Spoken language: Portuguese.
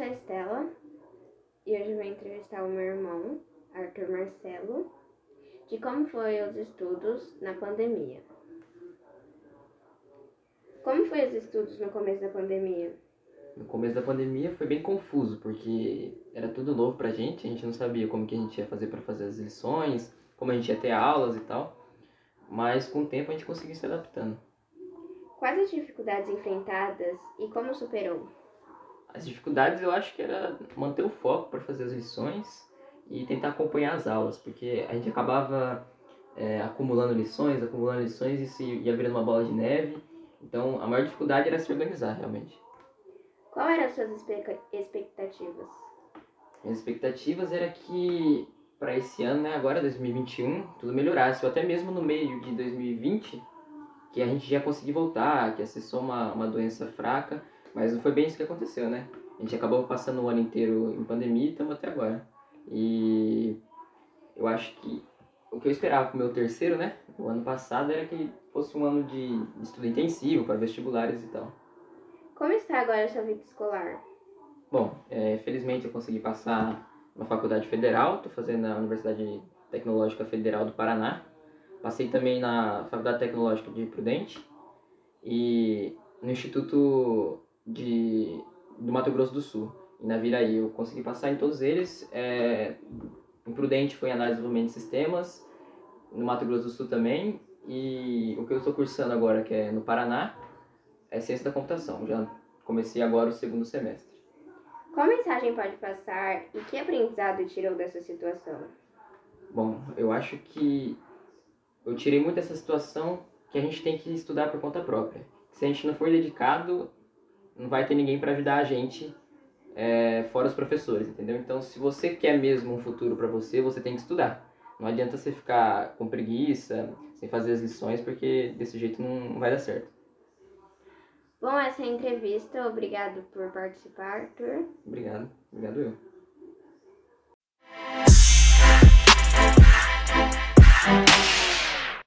hoje eu vou entrevistar o meu irmão, Arthur Marcelo, de como foi os estudos na pandemia. Como foi os estudos no começo da pandemia? No começo da pandemia foi bem confuso, porque era tudo novo pra gente, a gente não sabia como que a gente ia fazer para fazer as lições, como a gente ia ter aulas e tal. Mas com o tempo a gente conseguiu se adaptando. Quais as dificuldades enfrentadas e como superou? As dificuldades eu acho que era manter o foco para fazer as lições e tentar acompanhar as aulas, porque a gente acabava é, acumulando lições, acumulando lições e se ia virando uma bola de neve. Então a maior dificuldade era se organizar realmente. Qual eram as suas expectativas? Minhas expectativas era que para esse ano, né, agora 2021, tudo melhorasse, ou até mesmo no meio de 2020, que a gente já conseguir voltar, que ia ser só uma, uma doença fraca, mas não foi bem isso que aconteceu, né? A gente acabou passando o ano inteiro em pandemia e estamos até agora. E eu acho que o que eu esperava para o meu terceiro, né, o ano passado, era que fosse um ano de estudo intensivo para vestibulares e tal. Como está agora a sua vida escolar? Bom, é, felizmente eu consegui passar na faculdade federal, estou fazendo na Universidade Tecnológica Federal do Paraná. Passei também na Faculdade Tecnológica de Prudente e no Instituto de, do Mato Grosso do Sul, e na Viraí. Eu consegui passar em todos eles. É, em Prudente foi análise de desenvolvimento de sistemas, no Mato Grosso do Sul também, e o que eu estou cursando agora, que é no Paraná, é ciência da computação. Já comecei agora o segundo semestre. Qual mensagem pode passar e que aprendizado tirou dessa situação? Bom, eu acho que eu tirei muito dessa situação que a gente tem que estudar por conta própria. Se a gente não for dedicado, não vai ter ninguém para ajudar a gente, é, fora os professores, entendeu? Então, se você quer mesmo um futuro para você, você tem que estudar. Não adianta você ficar com preguiça, sem fazer as lições, porque desse jeito não vai dar certo. Bom, essa é a entrevista. Obrigado por participar, Arthur. Obrigado. Obrigado eu.